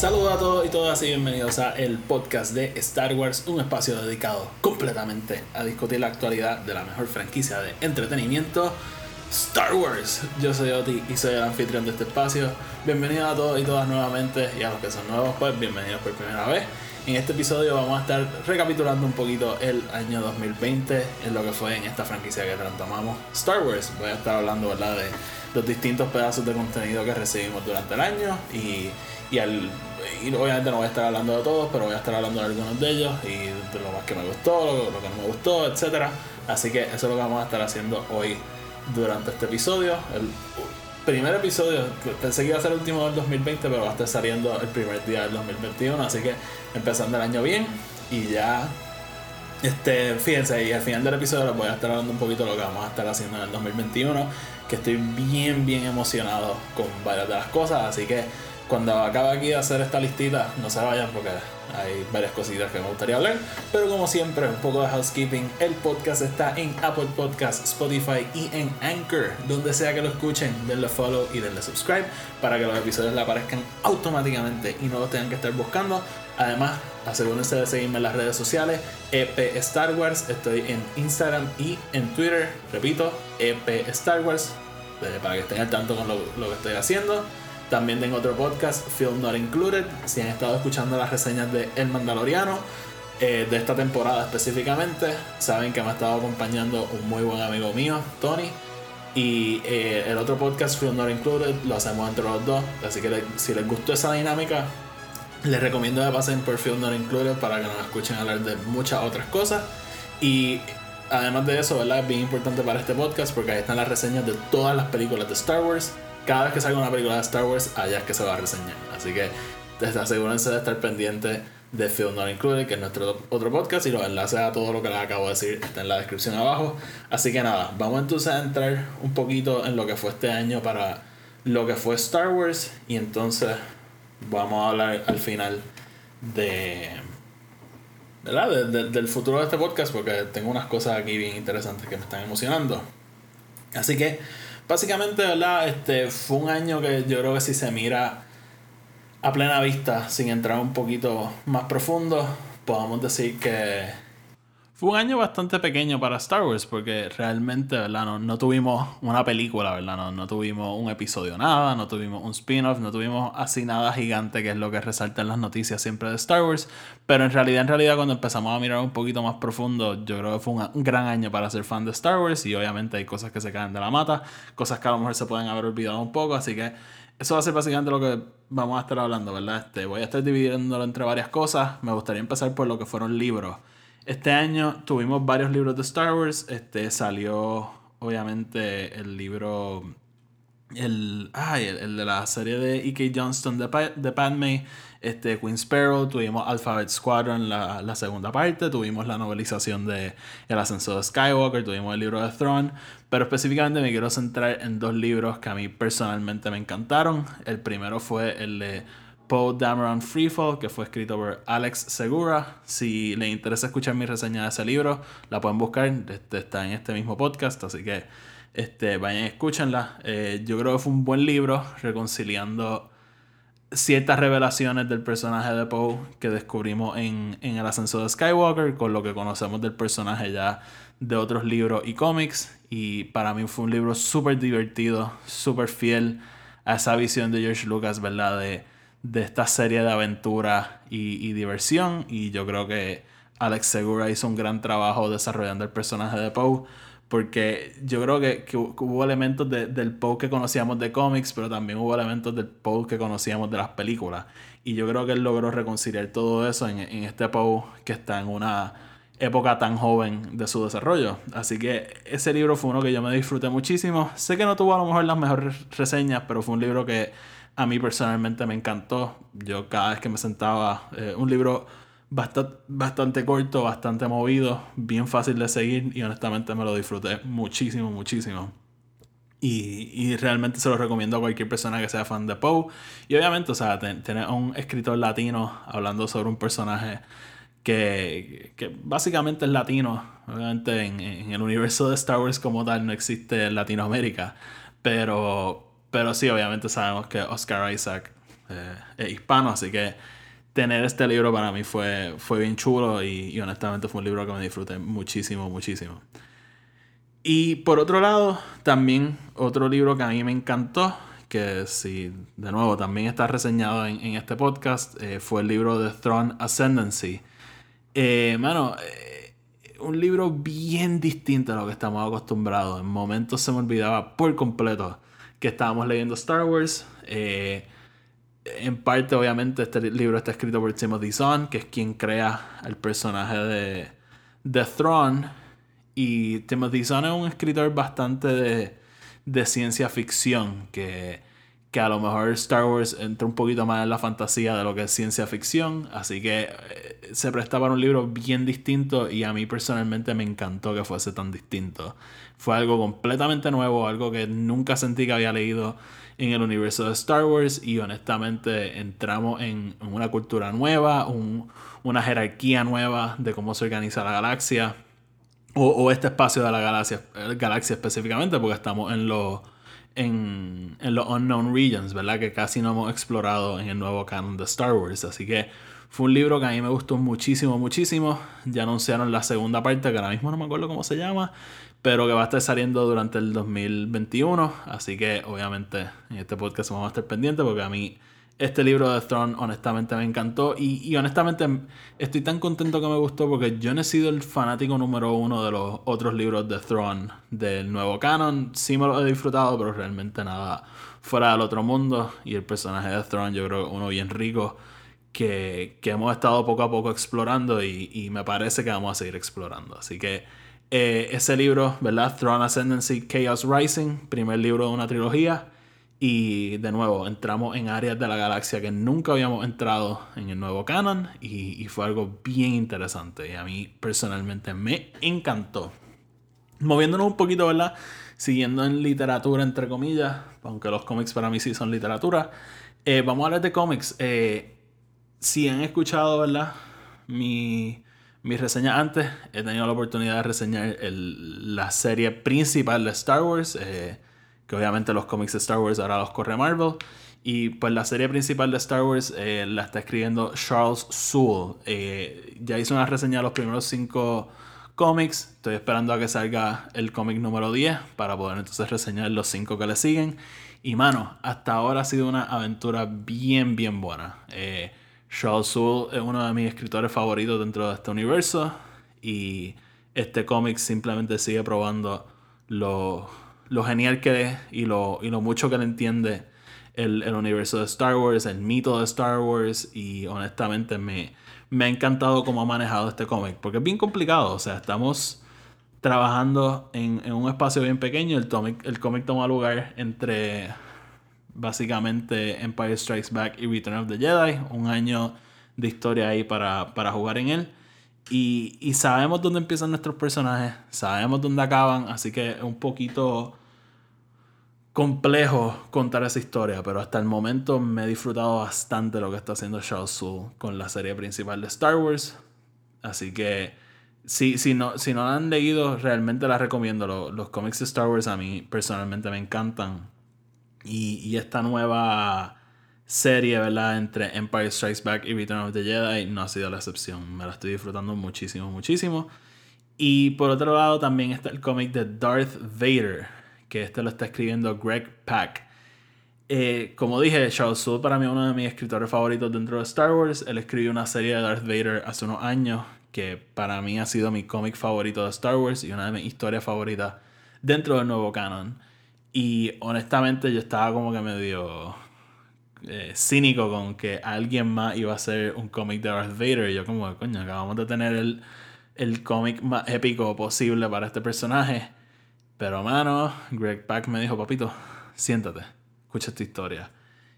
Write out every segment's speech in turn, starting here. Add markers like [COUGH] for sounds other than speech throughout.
Saludos a todos y todas y bienvenidos a el podcast de Star Wars, un espacio dedicado completamente a discutir la actualidad de la mejor franquicia de entretenimiento, Star Wars. Yo soy Oti y soy el anfitrión de este espacio. Bienvenidos a todos y todas nuevamente y a los que son nuevos, pues bienvenidos por primera vez. En este episodio vamos a estar recapitulando un poquito el año 2020 en lo que fue en esta franquicia que tanto amamos, Star Wars. Voy a estar hablando ¿verdad? de los distintos pedazos de contenido que recibimos durante el año y, y, al, y obviamente no voy a estar hablando de todos, pero voy a estar hablando de algunos de ellos y de lo más que me gustó, lo, que no me gustó, etc. Así que eso es lo que vamos a estar haciendo hoy durante este episodio. El primer episodio, pensé que iba a ser el último del 2020, pero va a estar saliendo el primer día del 2021, así que empezando el año bien y ya este, fíjense, y al final del episodio les voy a estar hablando un poquito de lo que vamos a estar haciendo en el 2021, que estoy bien, bien emocionado con varias de las cosas, así que cuando acabe aquí de hacer esta listita, no se vayan porque hay varias cositas que me gustaría hablar, pero como siempre, un poco de housekeeping, el podcast está en Apple Podcasts, Spotify y en Anchor, donde sea que lo escuchen, denle follow y denle subscribe para que los episodios le aparezcan automáticamente y no los tengan que estar buscando. Además, asegúrense de seguirme en las redes sociales, EP Star Wars. Estoy en Instagram y en Twitter. Repito, EP Star Wars, eh, para que estén al tanto con lo, lo que estoy haciendo. También tengo otro podcast, Film Not Included. Si han estado escuchando las reseñas de El Mandaloriano, eh, de esta temporada específicamente, saben que me ha estado acompañando un muy buen amigo mío, Tony. Y eh, el otro podcast, Film Not Included, lo hacemos entre los dos. Así que le- si les gustó esa dinámica, les recomiendo que pasen por Film Not Included para que nos escuchen hablar de muchas otras cosas. Y además de eso, ¿verdad? Es bien importante para este podcast porque ahí están las reseñas de todas las películas de Star Wars. Cada vez que salga una película de Star Wars, allá es que se va a reseñar. Así que asegúrense de estar pendientes de Film Not Included, que es nuestro otro podcast, y los enlaces a todo lo que les acabo de decir están en la descripción abajo. Así que nada, vamos entonces a entrar un poquito en lo que fue este año para lo que fue Star Wars, y entonces vamos a hablar al final de ¿verdad? De- de- del futuro de este podcast porque tengo unas cosas aquí bien interesantes que me están emocionando. Así que, básicamente, ¿verdad? Este fue un año que yo creo que si se mira a plena vista, sin entrar un poquito más profundo, podemos decir que fue un año bastante pequeño para Star Wars porque realmente, ¿verdad? No, tuvimos una película, ¿verdad? No, tuvimos un episodio nada, no tuvimos un spin-off, no tuvimos así nada gigante que es lo que resalta en las noticias siempre de Star Wars. Pero en realidad, en realidad, cuando empezamos a mirar un poquito más profundo, yo creo que fue un, un gran año para ser fan de Star Wars y obviamente hay cosas que se caen de la mata, cosas que a lo mejor se pueden haber olvidado un poco, así que eso va a ser básicamente lo que vamos a estar hablando, ¿verdad? Este, voy a estar dividiéndolo entre varias cosas. Me gustaría empezar por lo que fueron libros. Este año tuvimos varios libros de Star Wars. Este salió, obviamente, el libro. El, ay, el, el de la serie de E.K. Johnston de, de Padme, este, Queen Sparrow, tuvimos Alphabet Squadron, la, la segunda parte, tuvimos la novelización de El ascenso de Skywalker, tuvimos el libro de Throne, pero específicamente me quiero centrar en dos libros que a mí personalmente me encantaron. El primero fue el de Poe Dameron Freefall, que fue escrito por Alex Segura. Si les interesa escuchar mi reseña de ese libro, la pueden buscar, este, está en este mismo podcast, así que este, vayan y escúchenla. Eh, yo creo que fue un buen libro, reconciliando ciertas revelaciones del personaje de Poe que descubrimos en, en El ascenso de Skywalker, con lo que conocemos del personaje ya de otros libros y cómics. Y para mí fue un libro súper divertido, súper fiel a esa visión de George Lucas, ¿verdad? De, de esta serie de aventura y, y diversión. Y yo creo que Alex Segura hizo un gran trabajo desarrollando el personaje de Poe. Porque yo creo que, que hubo elementos de- del Poe que conocíamos de cómics, pero también hubo elementos del Poe que conocíamos de las películas. Y yo creo que él logró reconciliar todo eso en, en este Poe que está en una época tan joven de su desarrollo. Así que ese libro fue uno que yo me disfruté muchísimo. Sé que no tuvo a lo mejor las mejores reseñas, pero fue un libro que a mí personalmente me encantó. Yo cada vez que me sentaba, eh, un libro bastante, bastante corto, bastante movido, bien fácil de seguir y honestamente me lo disfruté muchísimo, muchísimo. Y, y, realmente se lo recomiendo a cualquier persona que sea fan de Poe. Y obviamente, o sea, tener un escritor latino hablando sobre un personaje que, que básicamente es latino. Obviamente en, en, el universo de Star Wars como tal no existe Latinoamérica. Pero, pero sí, obviamente sabemos que Oscar Isaac eh, es hispano, así que tener este libro para mí fue, fue bien chulo y, honestamente fue un libro que me disfruté muchísimo, muchísimo. Y por otro lado, también otro libro que a mí me encantó, que sí, de nuevo, también está reseñado en, en este podcast, eh, fue el libro de Throne Ascendancy. Eh, mano, eh, un libro bien distinto a lo que estamos acostumbrados. En momentos se me olvidaba por completo que estábamos leyendo Star Wars. Eh, en parte, obviamente, este libro está escrito por Timothy Zahn, que es quien crea el personaje de, de Throne y Timothy Zahn es un escritor bastante de, de ciencia ficción, que, que, a lo mejor Star Wars entra un poquito más en la fantasía de lo que es ciencia ficción, así que eh, se presta para un libro bien distinto y a mí personalmente me encantó que fuese tan distinto. Fue algo completamente nuevo, algo que nunca sentí que había leído en el universo de Star Wars y honestamente entramos en, una cultura nueva, una jerarquía nueva de cómo se organiza la galaxia o, este espacio de la galaxia, eh, galaxia específicamente, porque estamos en los en, en los unknown regions, ¿verdad? Que casi no hemos explorado en el nuevo canon de Star Wars. Así que fue un libro que a mí me gustó muchísimo, muchísimo. Ya anunciaron la segunda parte, que ahora mismo no me acuerdo cómo se llama, pero que va a estar saliendo durante el 2021. Así que obviamente en este podcast vamos a estar pendientes porque a mí este libro de Throne honestamente me encantó y, honestamente estoy tan contento que me gustó porque yo no he sido el fanático número uno de los otros libros de Throne del nuevo canon. Sí me lo he disfrutado, pero realmente nada fuera del otro mundo. Y el personaje de Throne yo creo que uno bien rico que, hemos estado poco a poco explorando y, me parece que vamos a seguir explorando. Así que eh, ese libro, ¿verdad? Throne Ascendancy Chaos Rising, primer libro de una trilogía. Y de nuevo, entramos en áreas de la galaxia que nunca habíamos entrado en el nuevo canon y, fue algo bien interesante y a mí personalmente me encantó. Moviéndonos un poquito, ¿verdad? Siguiendo en literatura, entre comillas, aunque los cómics para mí sí son literatura, eh, vamos a hablar de cómics. Eh, si han escuchado, ¿verdad? Mi, mi reseña antes, he tenido la oportunidad de reseñar la serie principal de Star Wars. Eh, que obviamente los cómics de Star Wars ahora los corre Marvel. Y pues la serie principal de Star Wars eh, la está escribiendo Charles Soule. Eh, ya hizo una reseña de los primeros cinco cómics. Estoy esperando a que salga el cómic número 10 para poder entonces reseñar los cinco que le siguen. Y mano, hasta ahora ha sido una aventura bien, bien buena. Eh, Charles Soule es uno de mis escritores favoritos dentro de este universo. Y este cómic simplemente sigue probando los lo genial que es y lo, y lo mucho que le entiende el, el, universo de Star Wars, el mito de Star Wars. Y honestamente me, me ha encantado cómo ha manejado este cómic porque es bien complicado, o sea, estamos trabajando en, en un espacio bien pequeño, el cómic, toma lugar entre básicamente Empire Strikes Back y Return of the Jedi, un año de historia ahí para, para jugar en él. Y, y, sabemos dónde empiezan nuestros personajes, sabemos dónde acaban, así que un poquito complejo contar esa historia, pero hasta el momento me he disfrutado bastante lo que está haciendo Shao Su con la serie principal de Star Wars. Así que si, si, no, si no la han leído, realmente la recomiendo. Los, los cómics de Star Wars a mí personalmente me encantan. Y, y, esta nueva serie, ¿verdad? Entre Empire Strikes Back y Return of the Jedi no ha sido la excepción. Me la estoy disfrutando muchísimo, muchísimo. Y por otro lado también está el cómic de Darth Vader que este lo está escribiendo Greg Pak. Eh, como dije, Charles Soule para mí es uno de mis escritores favoritos dentro de Star Wars. Él escribió una serie de Darth Vader hace unos años que para mí ha sido mi cómic favorito de Star Wars y una de mis historias favoritas dentro del nuevo canon. Y honestamente yo estaba como que medio eh, cínico con que alguien más iba a hacer un cómic de Darth Vader. Y yo como, coño, acabamos de tener el, el cómic más épico posible para este personaje. Pero, mano, Greg Pack me dijo, papito, siéntate, escucha esta historia.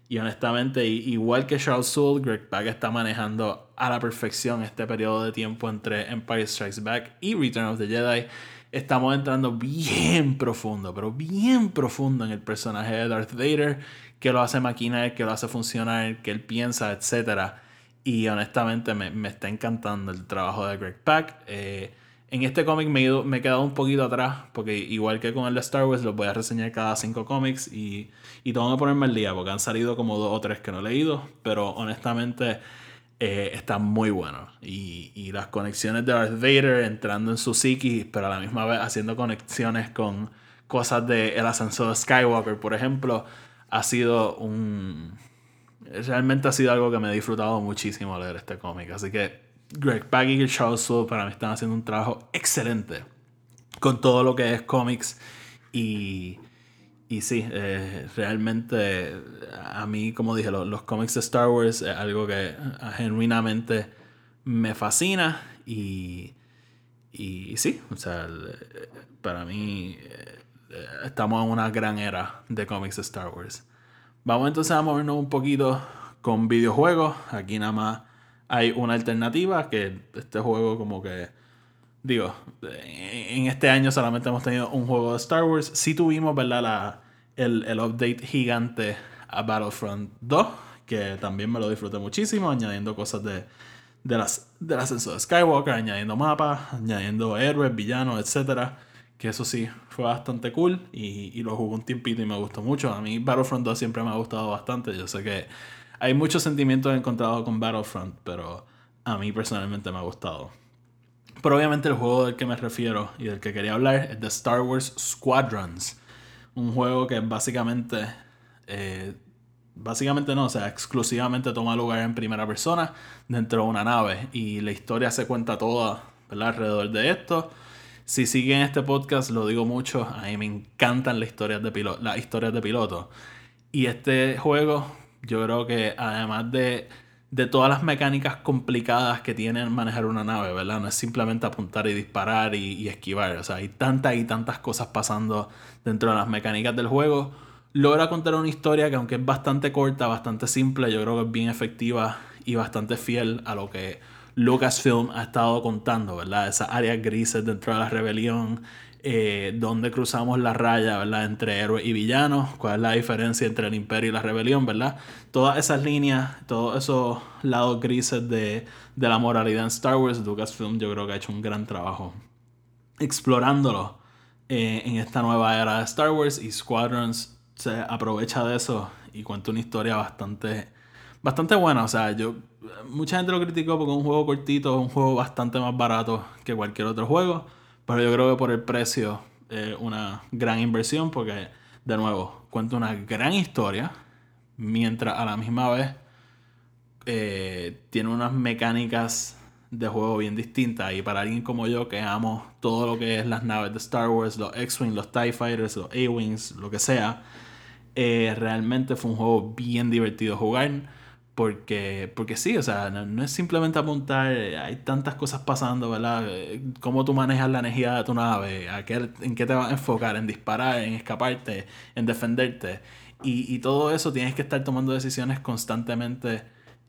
Y honestamente, igual que Charles Soule, Greg Pak está manejando a la perfección este periodo de tiempo entre Empire Strikes Back y Return of the Jedi. Estamos entrando bien profundo, pero bien profundo en el personaje de Darth Vader, que lo hace maquinar, que lo hace funcionar, que él piensa, etc. Y honestamente me, me está encantando el trabajo de Greg Pak. Eh, en este cómic me, me, he quedado un poquito atrás, porque igual que con el de Star Wars, los voy a reseñar cada cinco cómics y, y tengo que ponerme al día, porque han salido como dos o tres que no he leído, pero honestamente eh, están muy buenos. Y, y, las conexiones de Darth Vader entrando en su psiquis, pero a la misma vez haciendo conexiones con cosas de El ascenso de Skywalker, por ejemplo, ha sido un... Realmente ha sido algo que me he disfrutado muchísimo leer este cómic, así que Greg Pak y Charles Soule para mí están haciendo un trabajo excelente con todo lo que es cómics y, y sí, eh, realmente a mí, como dije, los, cómics de Star Wars es algo que genuinamente me fascina y, y sí, o sea, para mí eh, estamos en una gran era de cómics de Star Wars. Vamos entonces a movernos un poquito con videojuegos. Aquí nada más hay una alternativa que este juego como que digo en este año solamente hemos tenido un juego de Star Wars. Sí tuvimos verdad la, el, el update gigante a Battlefront 2 que también me lo disfruté muchísimo añadiendo cosas de de las del ascenso de Skywalker añadiendo mapas añadiendo héroes villanos etcétera que eso sí fue bastante cool y, y lo jugué un tiempito y me gustó mucho. A mí Battlefront 2 siempre me ha gustado bastante. Yo sé que hay muchos sentimientos encontrados con Battlefront, pero a mí personalmente me ha gustado. Pero obviamente el juego del que me refiero y del que quería hablar es de Star Wars Squadrons. Un juego que básicamente, eh, básicamente no, o sea, exclusivamente toma lugar en primera persona dentro de una nave y la historia se cuenta toda alrededor de esto. Si siguen este podcast, lo digo mucho, a mí me encantan las historias de, piloto, las historias de piloto. Y este juego yo creo que además de, todas las mecánicas complicadas que tiene manejar una nave, ¿verdad? No es simplemente apuntar y disparar y, esquivar. O sea, hay tantas y tantas cosas pasando dentro de las mecánicas del juego. Logra contar una historia que aunque es bastante corta, bastante simple, yo creo que es bien efectiva y bastante fiel a lo que Lucasfilm ha estado contando, ¿verdad? Esas áreas grises dentro de la rebelión, eh, donde cruzamos la raya, ¿verdad? Entre héroes y villanos, cuál es la diferencia entre el imperio y la rebelión, ¿verdad? Todas esas líneas, todos esos lados grises de, la moralidad en Star Wars, Lucasfilm yo creo que ha hecho un gran trabajo explorándolo eh, en esta nueva era de Star Wars y Squadrons se aprovecha de eso y cuenta una historia bastante bastante buena, o sea, yo mucha gente lo criticó porque es un juego cortito, un juego bastante más barato que cualquier otro juego pero yo creo que por el precio es una gran inversión porque, de nuevo, cuenta una gran historia, mientras a la misma vez eh, tiene unas mecánicas de juego bien distintas. Y para alguien como yo que amo todo lo que es las naves de Star Wars, los X-Wing, los TIE Fighters, los A-Wings, lo que sea, eh, realmente fue un juego bien divertido jugar porque, porque sí, o sea, no, es simplemente apuntar, hay tantas cosas pasando, ¿verdad? Cómo tú manejas la energía de tu nave, ¿A qué, en qué te vas a enfocar, en disparar, en escaparte, en defenderte. Y, y todo eso tienes que estar tomando decisiones constantemente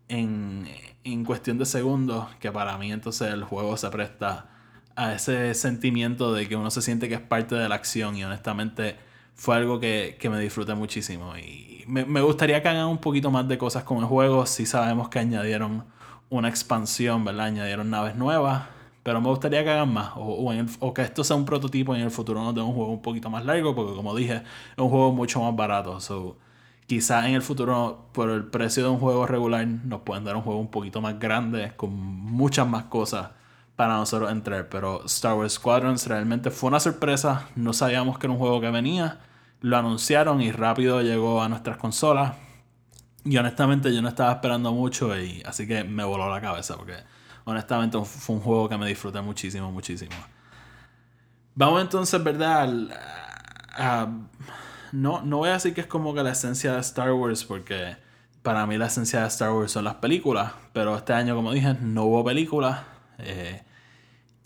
en, en cuestión de segundos, que para mí entonces el juego se presta a ese sentimiento de que uno se siente que es parte de la acción y honestamente fue algo que, que me disfruté muchísimo y, me, gustaría que hagan un poquito más de cosas con el juego. Si sabemos que añadieron una expansión, ¿verdad? Añadieron naves nuevas. Pero me gustaría que hagan más. O, que esto sea un prototipo y en el futuro nos den un juego un poquito más largo. Porque como dije, es un juego mucho más barato. So, quizás en el futuro, por el precio de un juego regular, nos pueden dar un juego un poquito más grande. Con muchas más cosas para nosotros entrar. Pero Star Wars Squadrons realmente fue una sorpresa. No sabíamos que era un juego que venía lo anunciaron y rápido llegó a nuestras consolas. Y honestamente yo no estaba esperando mucho y así que me voló la cabeza porque honestamente fue un juego que me disfruté muchísimo, muchísimo. Vamos entonces, ¿verdad? no, no voy a decir que es como que la esencia de Star Wars porque para mí la esencia de Star Wars son las películas, pero este año como dije no hubo películas. Eh,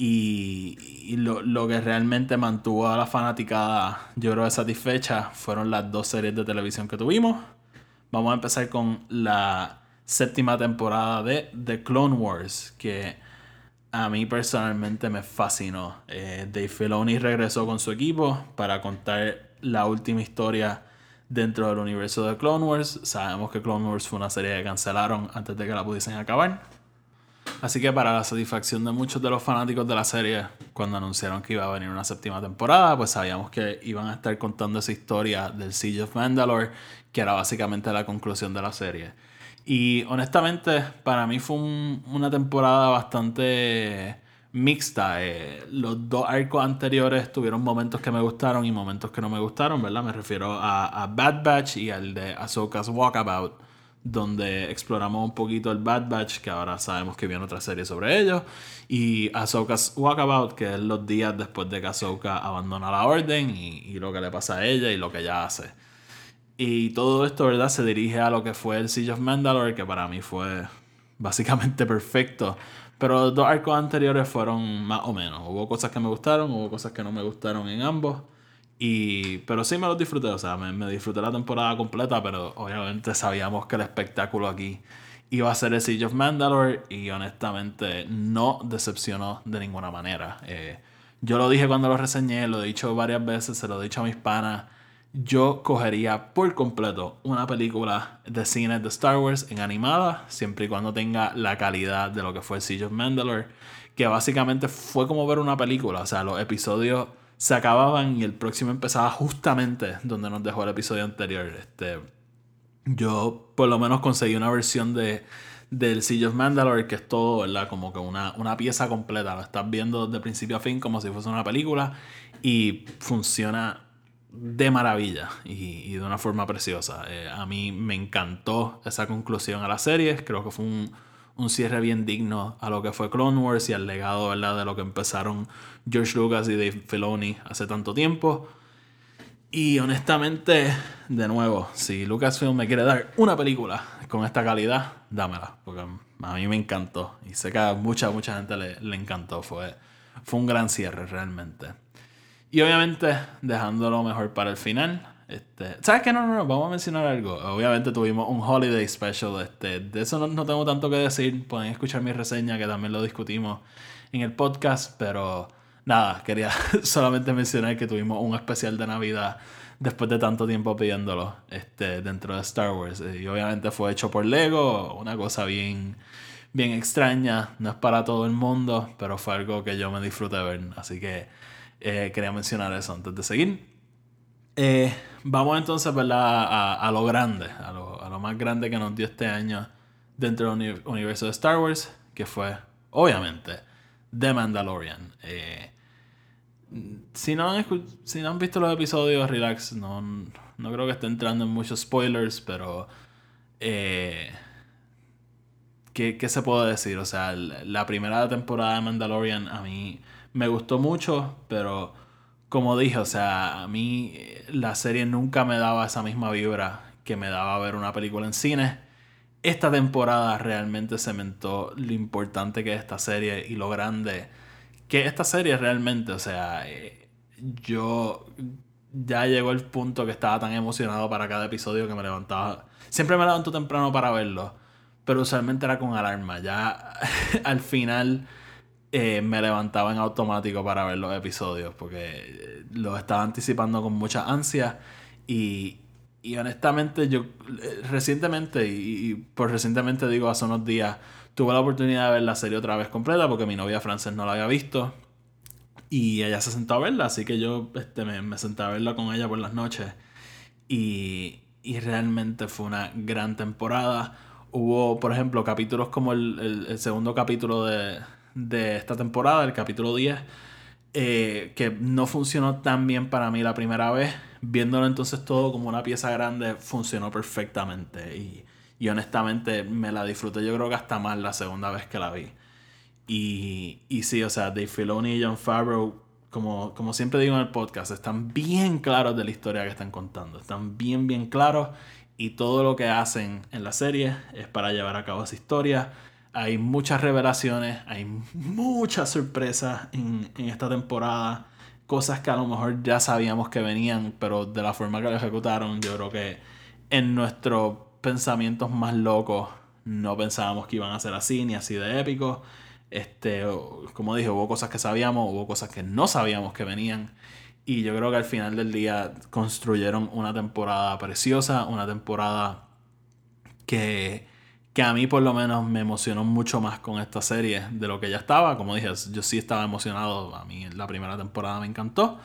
y, lo, que realmente mantuvo a la fanaticada, yo creo, satisfecha fueron las dos series de televisión que tuvimos. Vamos a empezar con la séptima temporada de The Clone Wars, que a mí personalmente me fascinó. Eh, Dave Filoni regresó con su equipo para contar la última historia dentro del universo de Clone Wars. Sabemos que Clone Wars fue una serie que cancelaron antes de que la pudiesen acabar. Así que para la satisfacción de muchos de los fanáticos de la serie, cuando anunciaron que iba a venir una séptima temporada, pues sabíamos que iban a estar contando esa historia del Siege of Mandalore, que era básicamente la conclusión de la serie. Y honestamente, para mí fue una temporada bastante mixta. Eh, los dos arcos anteriores tuvieron momentos que me gustaron y momentos que no me gustaron, ¿verdad? Me refiero a, a Bad Batch y al de Ahsoka's Walkabout, donde exploramos un poquito el Bad Batch, que ahora sabemos que viene otra serie sobre ellos, y Ahsoka's Walkabout, que es los días después de que Ahsoka abandona la orden y, lo que le pasa a ella y lo que ella hace. Y todo esto, ¿verdad? Se dirige a lo que fue el Siege of Mandalore, que para mí fue básicamente perfecto. Pero los dos arcos anteriores fueron más o menos. Hubo cosas que me gustaron, hubo cosas que no me gustaron en ambos. Y, pero sí me los disfruté, o sea, me, me disfruté la temporada completa, pero obviamente sabíamos que el espectáculo aquí iba a ser el Siege of Mandalore y honestamente no decepcionó de ninguna manera. Eh, yo lo dije cuando lo reseñé, lo he dicho varias veces, se lo he dicho a mis panas yo cogería por completo una película de cine de Star Wars en animada, siempre y cuando tenga la calidad de lo que fue Siege of Mandalore, que básicamente fue como ver una película, o sea, los episodios se acababan y el próximo empezaba justamente donde nos dejó el episodio anterior. Este, yo por lo menos conseguí una versión de del Siege of Mandalore, que es todo, ¿verdad? Como que una, una pieza completa. Lo estás viendo de principio a fin como si fuese una película y funciona de maravilla y, de una forma preciosa. Eh, a mí me encantó esa conclusión a la serie. Creo que fue un, cierre bien digno a lo que fue Clone Wars y al legado de lo que empezaron George Lucas y Dave Filoni hace tanto tiempo. Y honestamente, de nuevo, si Lucasfilm me quiere dar una película con esta calidad, dámela. Porque a mí me encantó. Y sé que a mucha, mucha gente le, le encantó. Fue, fue un gran cierre realmente. Y obviamente, dejándolo mejor para el final. Este, ¿Sabes qué? No, no, no, vamos a mencionar algo. Obviamente tuvimos un holiday special. Este, de eso no, tengo tanto que decir. Pueden escuchar mi reseña, que también lo discutimos en el podcast. Pero nada, quería [LAUGHS] solamente mencionar que tuvimos un especial de Navidad después de tanto tiempo pidiéndolo este, dentro de Star Wars. Y obviamente fue hecho por Lego, una cosa bien, bien extraña. No es para todo el mundo, pero fue algo que yo me disfruté ver. Así que eh, quería mencionar eso antes de seguir. Eh, vamos entonces A, a, lo grande, a lo, a lo, más grande que nos dio este año dentro del universo de Star Wars, que fue, obviamente, The Mandalorian. Eh, si, no han si no han visto los episodios, relax, no, no creo que esté entrando en muchos spoilers, pero... ¿qué, ¿Qué se puede decir? O sea, la primera temporada de Mandalorian a mí me gustó mucho, pero como dije, o sea, a mí eh, la serie nunca me daba esa misma vibra que me daba ver una película en cine. Esta temporada realmente cementó lo importante que es esta serie y lo grande que esta serie realmente, o sea, eh, yo ya llegó el punto que estaba tan emocionado para cada episodio que me levantaba. Siempre me levanto temprano para verlo, pero usualmente era con alarma. Ya [LAUGHS] al final eh, me levantaba en automático para ver los episodios porque eh, los estaba anticipando con mucha ansia y, y honestamente yo eh, recientemente y, por recientemente digo hace unos días tuve la oportunidad de ver la serie otra vez completa porque mi novia Frances no la había visto y ella se sentó a verla así que yo este, me, me senté a verla con ella por las noches y, y realmente fue una gran temporada. Hubo por ejemplo capítulos como el segundo capítulo de de esta temporada, el capítulo 10, eh, que no funcionó tan bien para mí la primera vez. Viéndolo entonces todo como una pieza grande, funcionó perfectamente. Y, y honestamente me la disfruté yo creo que hasta más la segunda vez que la vi. Y, y sí, o sea, Dave Filoni y John Favreau, como, como siempre digo en el podcast, están bien claros de la historia que están contando. Están bien, bien claros. Y todo lo que hacen en la serie es para llevar a cabo esa historia hay muchas revelaciones, hay muchas sorpresas en, esta temporada. Cosas que a lo mejor ya sabíamos que venían, pero de la forma que lo ejecutaron, yo creo que en nuestro pensamientos más locos no pensábamos que iban a ser así, ni así de épicos. Este, como dije, hubo cosas que sabíamos, hubo cosas que no sabíamos que venían. Y yo creo que al final del día construyeron una temporada preciosa, una temporada que, que a mí por lo menos me emocionó mucho más con esta serie de lo que ya estaba. Como dije, yo sí estaba emocionado, a mí la primera temporada me encantó,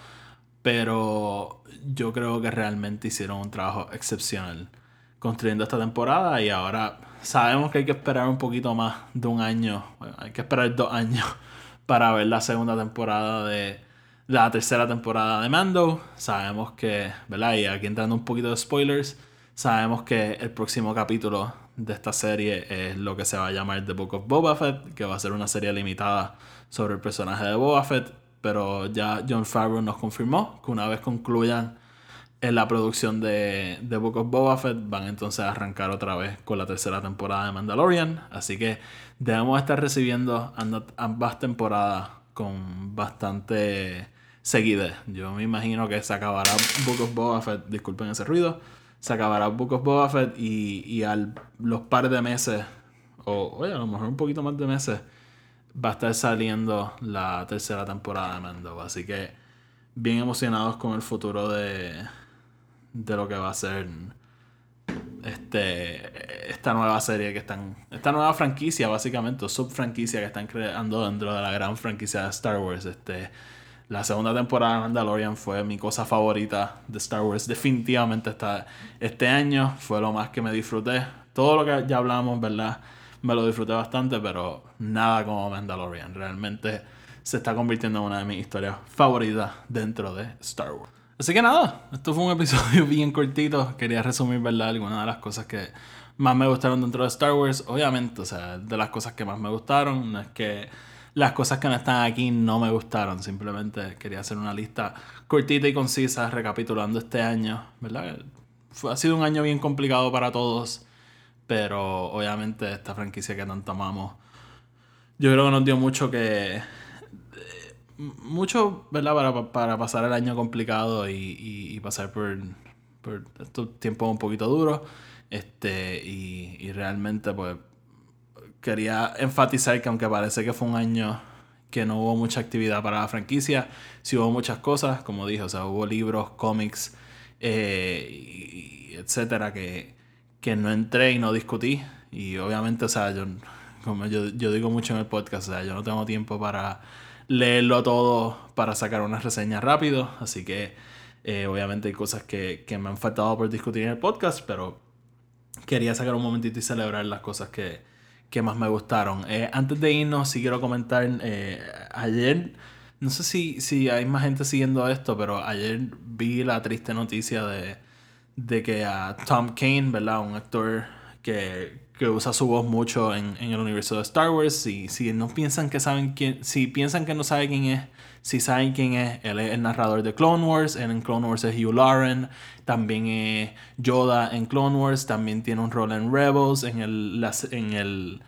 pero yo creo que realmente hicieron un trabajo excepcional construyendo esta temporada y ahora sabemos que hay que esperar un poquito más de un año, hay que esperar dos años [LAUGHS] para ver la segunda temporada de la tercera temporada de Mando. Sabemos que, ¿verdad? Y aquí entrando un poquito de spoilers, sabemos que el próximo capítulo de esta serie es lo que se va a llamar The Book of Boba Fett, que va a ser una serie limitada sobre el personaje de Boba Fett, pero ya John Favreau nos confirmó que una vez concluyan en la producción de, The Book of Boba Fett van entonces a arrancar otra vez con la tercera temporada de Mandalorian. Así que debemos estar recibiendo ambas temporadas con bastante seguidez. Yo me imagino que se acabará Book of Boba Fett, disculpen ese ruido, se acabará Book of Boba Fett y, y a los par de meses, o oye, a lo mejor un poquito más de meses, va a estar saliendo la tercera temporada de Mando. Así que bien emocionados con el futuro de de lo que va a ser este esta nueva serie que están esta nueva franquicia básicamente o subfranquicia que están creando dentro de la gran franquicia de Star Wars este la segunda temporada de Mandalorian fue mi cosa favorita de Star Wars definitivamente esta, este año fue lo más que me disfruté todo lo que ya hablamos verdad me lo disfruté bastante pero nada como Mandalorian realmente se está convirtiendo en una de mis historias favoritas dentro de Star Wars Así que nada, esto fue un episodio [LAUGHS] bien cortito. Quería resumir, ¿verdad? Algunas de las cosas que más me gustaron dentro de Star Wars. Obviamente, o sea, de las cosas que más me gustaron. No es que las cosas que no están aquí no me gustaron. Simplemente quería hacer una lista cortita y concisa recapitulando este año, ¿verdad? Fue, ha sido un año bien complicado para todos. Pero obviamente esta franquicia que tanto amamos, yo creo que nos dio mucho que mucho, ¿verdad? Para, para, pasar el año complicado y, y, pasar por, por, estos tiempos un poquito duros. Este, y, y, realmente, pues, quería enfatizar que aunque parece que fue un año que no hubo mucha actividad para la franquicia, sí hubo muchas cosas, como dije, o sea, hubo libros, cómics, eh, etcétera, que, que no entré y no discutí. Y obviamente, o sea, yo, como yo, yo digo mucho en el podcast, o sea, yo no tengo tiempo para leerlo todo para sacar una reseña rápido. Así que eh, obviamente hay cosas que, me han faltado por discutir en el podcast, pero quería sacar un momentito y celebrar las cosas que, más me gustaron. Eh, antes de irnos, sí quiero comentar, eh, ayer, no sé si, si hay más gente siguiendo esto, pero ayer vi la triste noticia de, de que a Tom Kane, ¿verdad? Un actor que, que usa su voz mucho en, el universo de Star Wars. Y si no piensan que saben quién, si piensan que no saben quién es, si saben quién es, él es el narrador de Clone Wars. en Clone Wars es Hugh Lauren. También es Yoda en Clone Wars. También tiene un rol en Rebels. En el, en el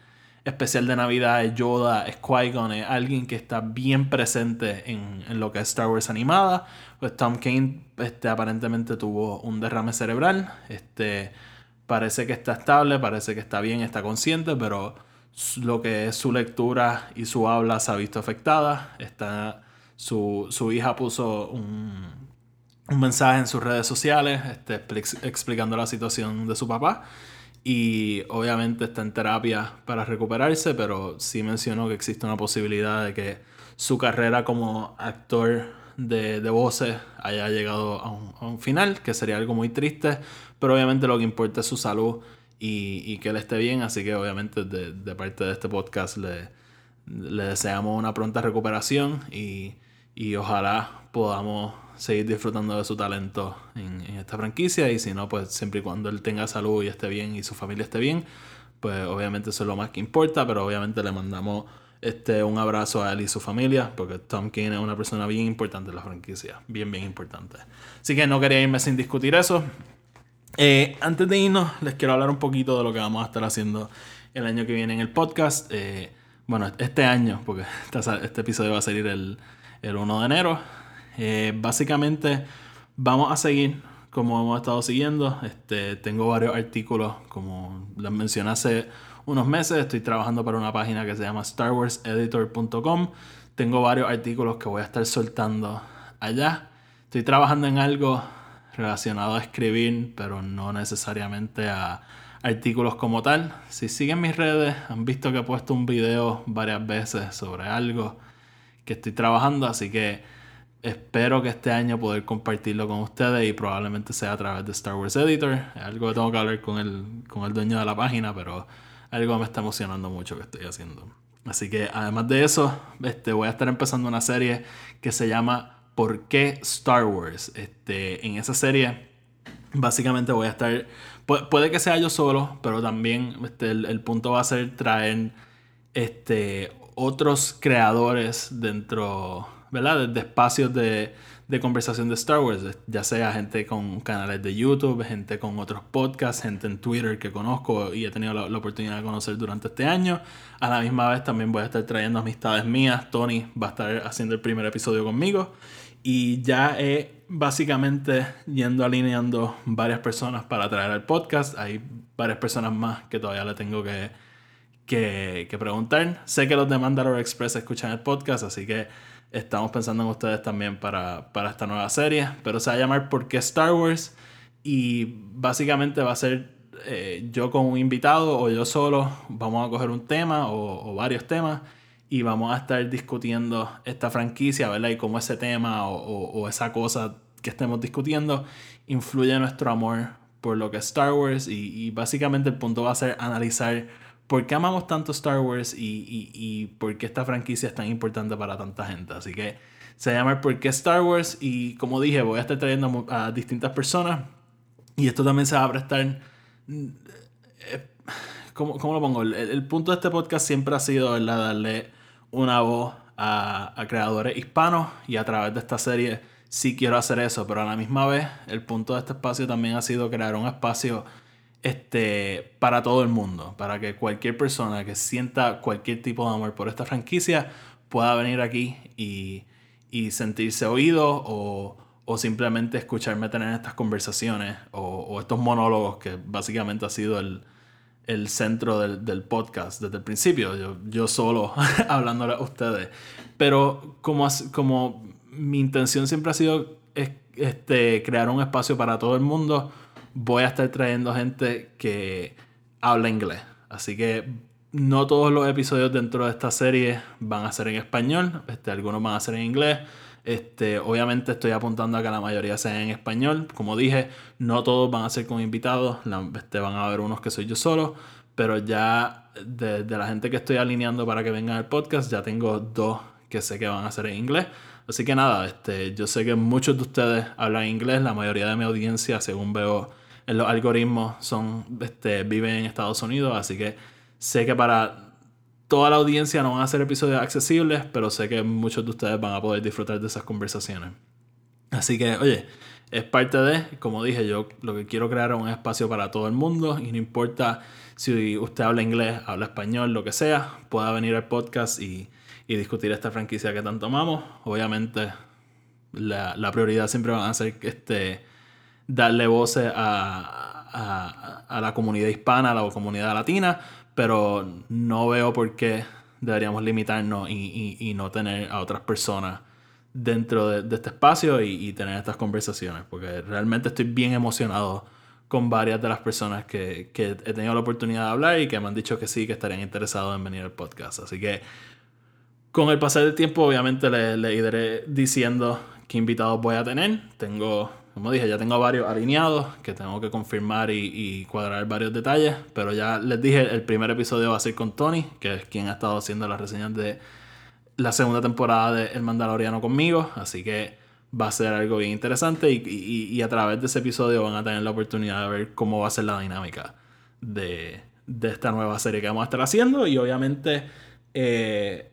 especial de Navidad es Yoda, es Qui-Gon, es alguien que está bien presente en, en, lo que es Star Wars animada. Pues Tom Kane este, aparentemente tuvo un derrame cerebral. Este parece que está estable, parece que está bien, está consciente, pero lo que es su lectura y su habla se ha visto afectada. Está, su, hija puso un, mensaje en sus redes sociales este, explicando la situación de su papá. Y obviamente está en terapia para recuperarse, pero sí mencionó que existe una posibilidad de que su carrera como actor de, de voces haya llegado a un, final, que sería algo muy triste, pero obviamente lo que importa es su salud y, y que él esté bien, así que obviamente de, de parte de este podcast le, le, deseamos una pronta recuperación y, y, ojalá podamos seguir disfrutando de su talento en, en esta franquicia y si no, pues siempre y cuando él tenga salud y esté bien y su familia esté bien, pues obviamente eso es lo más que importa, pero obviamente le mandamos este, un abrazo a él y su familia, porque Tom King es una persona bien importante en la franquicia, bien, bien importante. Así que no quería irme sin discutir eso. Eh, antes de irnos, les quiero hablar un poquito de lo que vamos a estar haciendo el año que viene en el podcast. Eh, bueno, este año, porque este episodio va a salir el, el 1 de enero. Eh, básicamente, vamos a seguir como hemos estado siguiendo, este, tengo varios artículos, como les mencioné hace unos meses, estoy trabajando para una página que se llama starwarseditor.com. Tengo varios artículos que voy a estar soltando allá. Estoy trabajando en algo relacionado a escribir, pero no necesariamente a artículos como tal. Si siguen mis redes, han visto que he puesto un video varias veces sobre algo que estoy trabajando, así que espero que este año poder compartirlo con ustedes y probablemente sea a través de Star Wars Editor. Es algo que tengo que hablar con el, con el dueño de la página, pero algo me está emocionando mucho que estoy haciendo. Así que además de eso, este, voy a estar empezando una serie que se llama ¿Por qué Star Wars? Este, en esa serie básicamente voy a estar... Puede, que sea yo solo, pero también este, el, punto va a ser traer este, otros creadores dentro, ¿verdad? De, espacios de, de, conversación de Star Wars, ya sea gente con canales de YouTube, gente con otros podcasts, gente en Twitter que conozco y he tenido la, la, oportunidad de conocer durante este año. A la misma vez también voy a estar trayendo amistades mías. Tony va a estar haciendo el primer episodio conmigo y ya he básicamente yendo alineando varias personas para traer al podcast. Hay varias personas más que todavía le tengo que, que, que preguntar. Sé que los de Mandalore Express escuchan el podcast, así que estamos pensando en ustedes también para, para esta nueva serie. Pero se va a llamar ¿Por qué Star Wars? Y básicamente va a ser eh, yo con un invitado o yo solo. Vamos a coger un tema o, o varios temas y vamos a estar discutiendo esta franquicia, ¿verdad? Y cómo ese tema o, esa cosa que estemos discutiendo influye en nuestro amor por lo que es Star Wars y, básicamente el punto va a ser analizar por qué amamos tanto Star Wars y, y, por qué esta franquicia es tan importante para tanta gente. Así que se llama ¿Por qué Star Wars? Y como dije, voy a estar trayendo a distintas personas y esto también se va a prestar... Eh, ¿Cómo, cómo lo pongo? El, el, punto de este podcast siempre ha sido ¿verdad? darle una voz a, creadores hispanos y a través de esta serie sí quiero hacer eso, pero a la misma vez el punto de este espacio también ha sido crear un espacio este, para todo el mundo, para que cualquier persona que sienta cualquier tipo de amor por esta franquicia pueda venir aquí y, sentirse oído o, simplemente escucharme tener estas conversaciones o, o estos monólogos que básicamente ha sido el, el centro del, podcast desde el principio, yo, yo solo [LAUGHS] hablándole a ustedes. Pero como, como mi intención siempre ha sido este, crear un espacio para todo el mundo, voy a estar trayendo gente que habla inglés. Así que no todos los episodios dentro de esta serie van a ser en español, este, algunos van a ser en inglés. Este, obviamente estoy apuntando a que la mayoría sea en español. Como dije, no todos van a ser con invitados. este, van a haber unos que soy yo solo. Pero ya de, la gente que estoy alineando para que vengan al podcast, ya tengo dos que sé que van a ser en inglés. Así que nada, este, yo sé que muchos de ustedes hablan inglés. La mayoría de mi audiencia, según veo los algoritmos, son, este, viven en Estados Unidos. Así que sé que para toda la audiencia no van a ser episodios accesibles, pero sé que muchos de ustedes van a poder disfrutar de esas conversaciones. Así que, oye, es parte de, como dije, yo lo que quiero crear es un espacio para todo el mundo y no importa si usted habla inglés, habla español, lo que sea, pueda venir al podcast y, discutir esta franquicia que tanto amamos. Obviamente, la, prioridad siempre va a ser este, darle voces a, a la comunidad hispana, a la comunidad latina, pero no veo por qué deberíamos limitarnos y, no tener a otras personas dentro de, este espacio y, tener estas conversaciones, porque realmente estoy bien emocionado con varias de las personas que, he tenido la oportunidad de hablar y que me han dicho que sí, que estarían interesados en venir al podcast. Así que con el pasar del tiempo, obviamente le, le iré diciendo qué invitados voy a tener. Tengo como dije, ya tengo varios alineados que tengo que confirmar y, cuadrar varios detalles. Pero ya les dije, el primer episodio va a ser con Tony, que es quien ha estado haciendo las reseñas de la segunda temporada de El Mandaloriano conmigo. Así que va a ser algo bien interesante. Y, a través de ese episodio van a tener la oportunidad de ver cómo va a ser la dinámica de, esta nueva serie que vamos a estar haciendo. Y obviamente. Eh,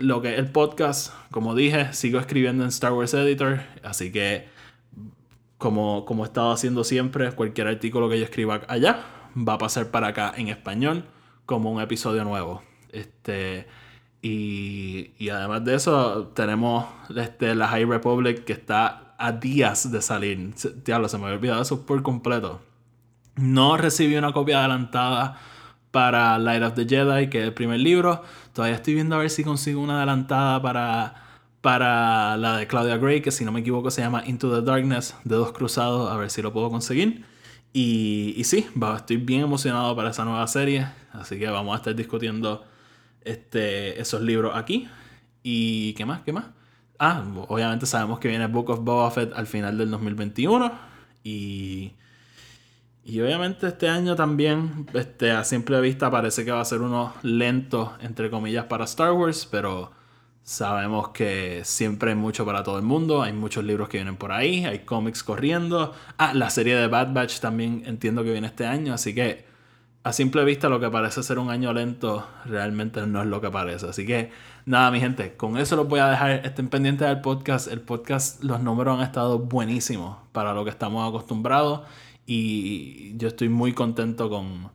lo que el podcast, como dije, sigo escribiendo en Star Wars Editor, así que como, como he estado haciendo siempre, cualquier artículo que yo escriba allá va a pasar para acá en español como un episodio nuevo. Este, y, y además de eso, tenemos este, la High Republic que está a días de salir. Diablo, se me había olvidado eso por completo. No recibí una copia adelantada para Light of the Jedi, que es el primer libro. Todavía estoy viendo a ver si consigo una adelantada para, para la de Claudia Gray, que si no me equivoco se llama Into the Darkness de Dos Cruzados, a ver si lo puedo conseguir. Y, y sí, estoy bien emocionado para esa nueva serie, así que vamos a estar discutiendo este, esos libros aquí. ¿Y qué más? ¿Qué más? Ah, obviamente sabemos que viene Book of Boba Fett al final del 2021. Y, y obviamente este año también, este, a simple vista, parece que va a ser uno lento, entre comillas, para Star Wars, pero sabemos que siempre hay mucho para todo el mundo. Hay muchos libros que vienen por ahí, hay cómics corriendo. Ah, la serie de Bad Batch también entiendo que viene este año, así que a simple vista lo que parece ser un año lento realmente no es lo que parece. Así que nada, mi gente, con eso los voy a dejar. Estén pendientes del podcast. El podcast, los números han estado buenísimos para lo que estamos acostumbrados. Y yo estoy muy contento con,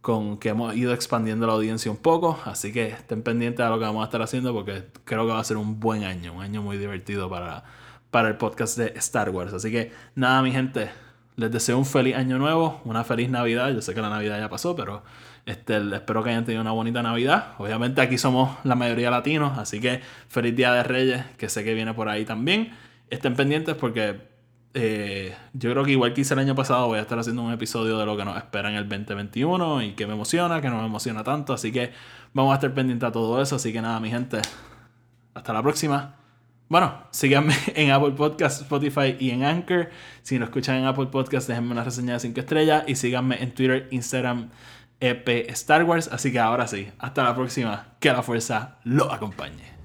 con que hemos ido expandiendo la audiencia un poco. Así que estén pendientes de lo que vamos a estar haciendo porque creo que va a ser un buen año. Un año muy divertido para, para el podcast de Star Wars. Así que nada, mi gente les deseo un feliz año nuevo, una feliz Navidad. Yo sé que la Navidad ya pasó, pero este, espero que hayan tenido una bonita Navidad. Obviamente aquí somos la mayoría latinos, así que feliz Día de Reyes, que sé que viene por ahí también. Estén pendientes porque eh, yo creo que igual que hice el año pasado, voy a estar haciendo un episodio de lo que nos espera en el 2021 y que me emociona, que no me emociona tanto. Así que vamos a estar pendientes a todo eso. Así que nada, mi gente, hasta la próxima. Bueno, síganme [LAUGHS] en Apple Podcast, Spotify y en Anchor. Si no escuchan en Apple Podcast, déjenme una reseña de 5 estrellas y síganme en Twitter, Instagram, EP Star Wars. Así que ahora sí, hasta la próxima. Que la fuerza lo acompañe.